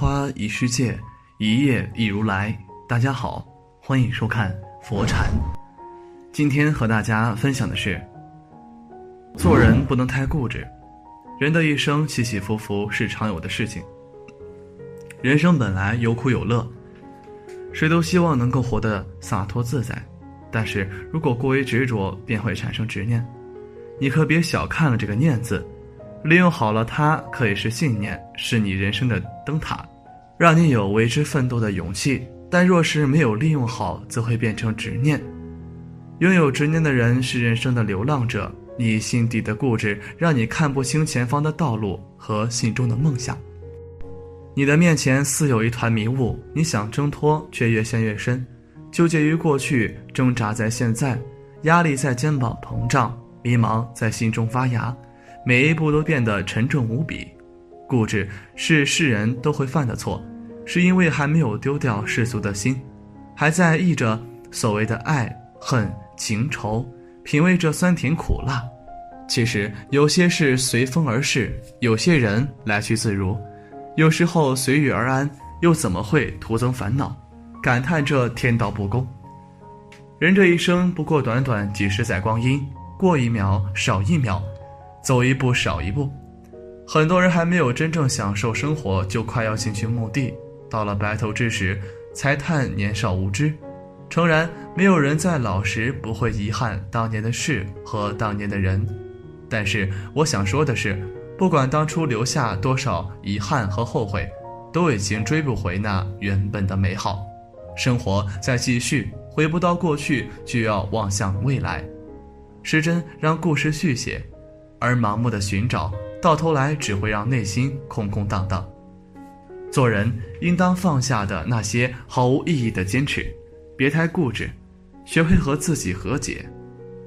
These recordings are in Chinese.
花一世界，一叶一如来。大家好，欢迎收看佛禅。今天和大家分享的是：做人不能太固执。人的一生起起伏伏是常有的事情。人生本来有苦有乐，谁都希望能够活得洒脱自在。但是如果过于执着，便会产生执念。你可别小看了这个“念”字。利用好了，它可以是信念，是你人生的灯塔，让你有为之奋斗的勇气。但若是没有利用好，则会变成执念。拥有执念的人是人生的流浪者，你心底的固执让你看不清前方的道路和心中的梦想。你的面前似有一团迷雾，你想挣脱，却越陷越深，纠结于过去，挣扎在现在，压力在肩膀膨胀，迷茫在心中发芽。每一步都变得沉重无比，固执是世人都会犯的错，是因为还没有丢掉世俗的心，还在意着所谓的爱恨情仇，品味着酸甜苦辣。其实有些事随风而逝，有些人来去自如，有时候随遇而安，又怎么会徒增烦恼？感叹这天道不公。人这一生不过短短几十载光阴，过一秒少一秒。走一步少一步，很多人还没有真正享受生活，就快要进去墓地。到了白头之时，才叹年少无知。诚然，没有人在老时不会遗憾当年的事和当年的人，但是我想说的是，不管当初留下多少遗憾和后悔，都已经追不回那原本的美好。生活在继续，回不到过去，就要望向未来。时针让故事续写。而盲目的寻找，到头来只会让内心空空荡荡。做人应当放下的那些毫无意义的坚持，别太固执，学会和自己和解。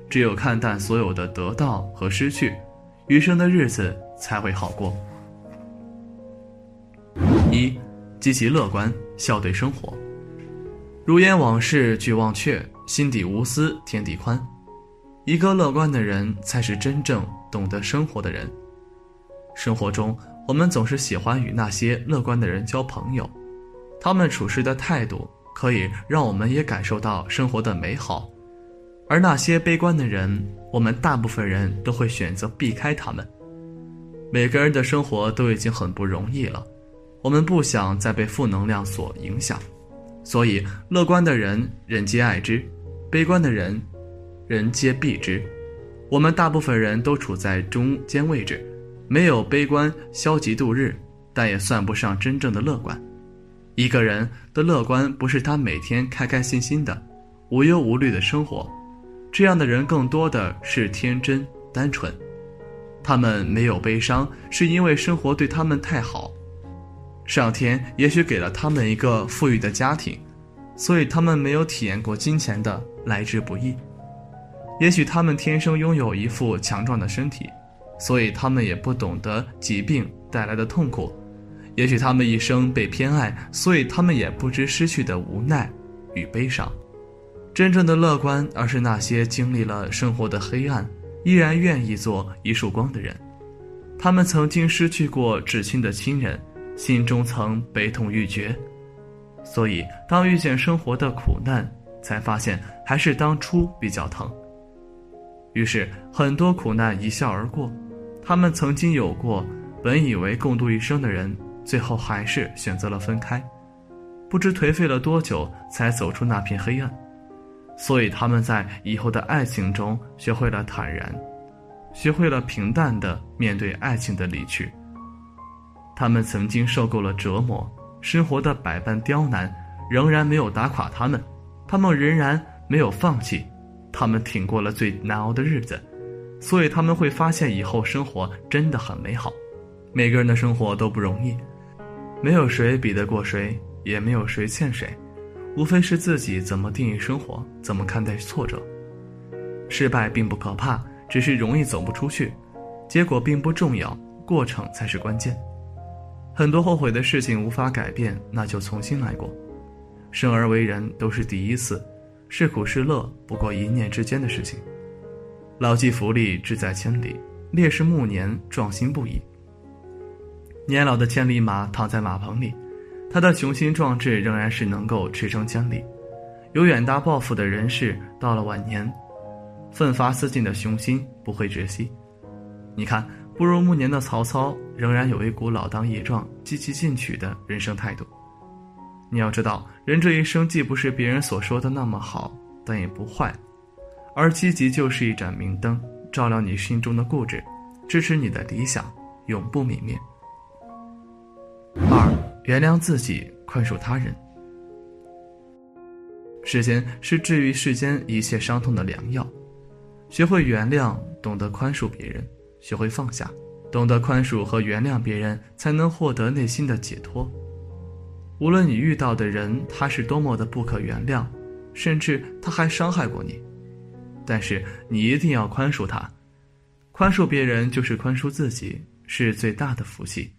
只有看淡所有的得到和失去，余生的日子才会好过。一，积极乐观，笑对生活。如烟往事俱忘却，心底无私天地宽。一个乐观的人，才是真正懂得生活的人。生活中，我们总是喜欢与那些乐观的人交朋友，他们处事的态度可以让我们也感受到生活的美好。而那些悲观的人，我们大部分人都会选择避开他们。每个人的生活都已经很不容易了，我们不想再被负能量所影响，所以乐观的人人皆爱之，悲观的人。人皆避之，我们大部分人都处在中间位置，没有悲观消极度日，但也算不上真正的乐观。一个人的乐观不是他每天开开心心的、无忧无虑的生活，这样的人更多的是天真单纯。他们没有悲伤，是因为生活对他们太好，上天也许给了他们一个富裕的家庭，所以他们没有体验过金钱的来之不易。也许他们天生拥有一副强壮的身体，所以他们也不懂得疾病带来的痛苦；也许他们一生被偏爱，所以他们也不知失去的无奈与悲伤。真正的乐观，而是那些经历了生活的黑暗，依然愿意做一束光的人。他们曾经失去过至亲的亲人，心中曾悲痛欲绝，所以当遇见生活的苦难，才发现还是当初比较疼。于是，很多苦难一笑而过。他们曾经有过，本以为共度一生的人，最后还是选择了分开。不知颓废了多久，才走出那片黑暗。所以，他们在以后的爱情中学会了坦然，学会了平淡的面对爱情的离去。他们曾经受够了折磨，生活的百般刁难仍然没有打垮他们，他们仍然没有放弃。他们挺过了最难熬的日子，所以他们会发现以后生活真的很美好。每个人的生活都不容易，没有谁比得过谁，也没有谁欠谁，无非是自己怎么定义生活，怎么看待挫折。失败并不可怕，只是容易走不出去。结果并不重要，过程才是关键。很多后悔的事情无法改变，那就重新来过。生而为人，都是第一次。是苦是乐，不过一念之间的事情。老骥伏枥，志在千里。烈士暮年，壮心不已。年老的千里马躺在马棚里，他的雄心壮志仍然是能够驰骋千里。有远大抱负的人士，到了晚年，奋发思进的雄心不会窒息。你看，步入暮年的曹操，仍然有一股老当益壮、积极进取的人生态度。你要知道，人这一生既不是别人所说的那么好，但也不坏，而积极就是一盏明灯，照亮你心中的固执，支持你的理想，永不泯灭。二，原谅自己，宽恕他人。时间是治愈世间一切伤痛的良药，学会原谅，懂得宽恕别人，学会放下，懂得宽恕和原谅别人，才能获得内心的解脱。无论你遇到的人他是多么的不可原谅，甚至他还伤害过你，但是你一定要宽恕他。宽恕别人就是宽恕自己，是最大的福气。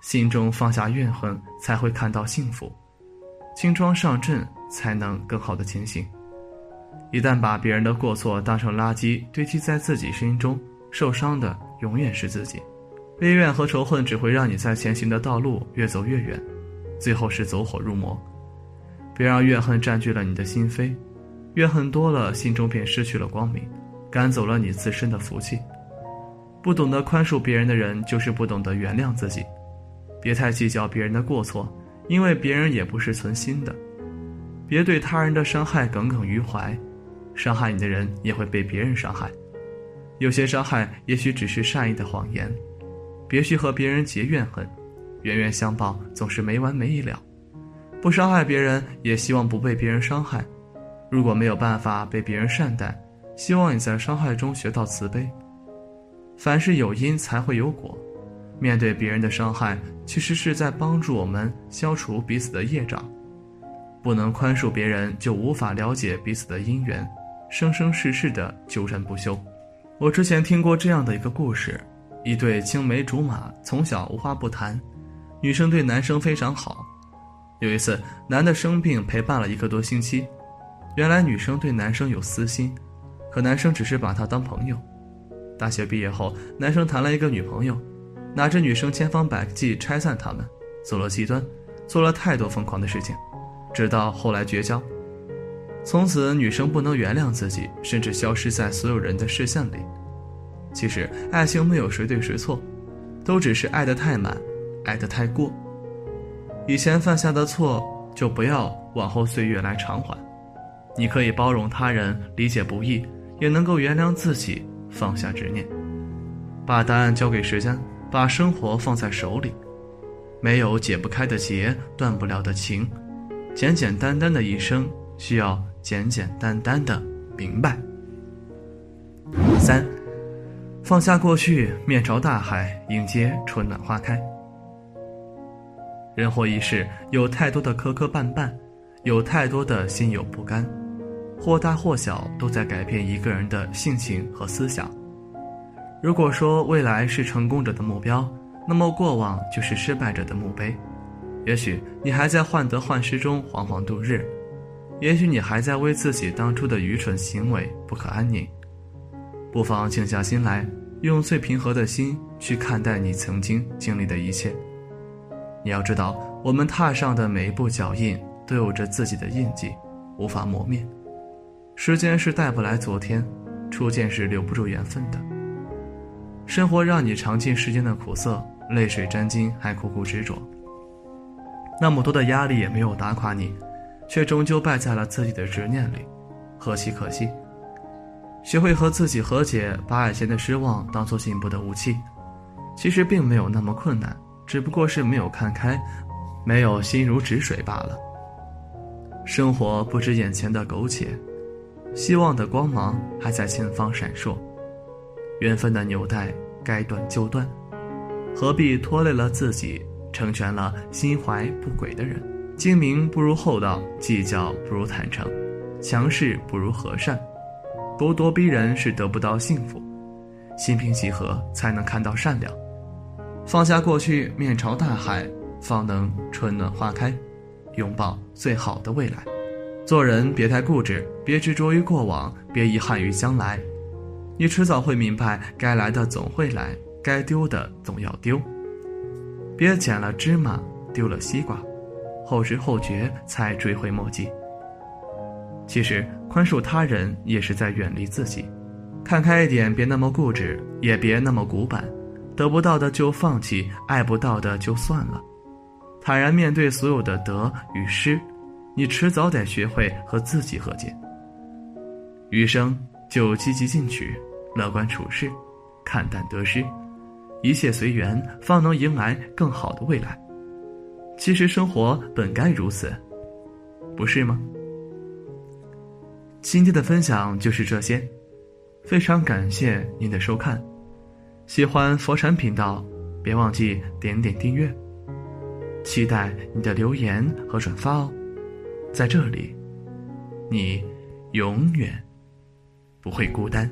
心中放下怨恨，才会看到幸福。轻装上阵。才能更好的前行。一旦把别人的过错当成垃圾堆积在自己心中，受伤的永远是自己。悲怨和仇恨只会让你在前行的道路越走越远，最后是走火入魔。别让怨恨占据了你的心扉，怨恨多了，心中便失去了光明，赶走了你自身的福气。不懂得宽恕别人的人，就是不懂得原谅自己。别太计较别人的过错，因为别人也不是存心的。别对他人的伤害耿耿于怀，伤害你的人也会被别人伤害。有些伤害也许只是善意的谎言，别去和别人结怨恨，冤冤相报总是没完没了。不伤害别人，也希望不被别人伤害。如果没有办法被别人善待，希望你在伤害中学到慈悲。凡事有因才会有果，面对别人的伤害，其实是在帮助我们消除彼此的业障。不能宽恕别人，就无法了解彼此的因缘，生生世世的纠缠不休。我之前听过这样的一个故事：一对青梅竹马，从小无话不谈，女生对男生非常好。有一次，男的生病陪伴了一个多星期，原来女生对男生有私心，可男生只是把她当朋友。大学毕业后，男生谈了一个女朋友，拿着女生千方百计拆散他们，走了极端，做了太多疯狂的事情。直到后来绝交，从此女生不能原谅自己，甚至消失在所有人的视线里。其实爱情没有谁对谁错，都只是爱得太满，爱得太过。以前犯下的错，就不要往后岁月来偿还。你可以包容他人，理解不易，也能够原谅自己，放下执念，把答案交给时间，把生活放在手里。没有解不开的结，断不了的情。简简单单的一生，需要简简单单的明白。三，放下过去，面朝大海，迎接春暖花开。人活一世，有太多的磕磕绊绊，有太多的心有不甘，或大或小，都在改变一个人的性情和思想。如果说未来是成功者的目标，那么过往就是失败者的墓碑。也许你还在患得患失中惶惶度日，也许你还在为自己当初的愚蠢行为不可安宁。不妨静下心来，用最平和的心去看待你曾经经历的一切。你要知道，我们踏上的每一步脚印都有着自己的印记，无法磨灭。时间是带不来昨天，初见是留不住缘分的。生活让你尝尽世间的苦涩，泪水沾襟还苦苦执着。那么多的压力也没有打垮你，却终究败在了自己的执念里，何其可惜！学会和自己和解，把以前的失望当做进步的武器，其实并没有那么困难，只不过是没有看开，没有心如止水罢了。生活不止眼前的苟且，希望的光芒还在前方闪烁。缘分的纽带该断就断，何必拖累了自己？成全了心怀不轨的人，精明不如厚道，计较不如坦诚，强势不如和善，咄咄逼人是得不到幸福，心平气和才能看到善良，放下过去，面朝大海，方能春暖花开，拥抱最好的未来。做人别太固执，别执着于过往，别遗憾于将来，你迟早会明白，该来的总会来，该丢的总要丢。别捡了芝麻，丢了西瓜。后知后觉才追悔莫及。其实宽恕他人也是在远离自己，看开一点，别那么固执，也别那么古板。得不到的就放弃，爱不到的就算了，坦然面对所有的得与失，你迟早得学会和自己和解。余生就积极进取，乐观处事，看淡得失，一切随缘，方能迎来更好的未来。其实生活本该如此，不是吗？今天的分享就是这些，非常感谢您的收看。喜欢佛禅频道，别忘记点点订阅。期待你的留言和转发哦，在这里，你永远不会孤单。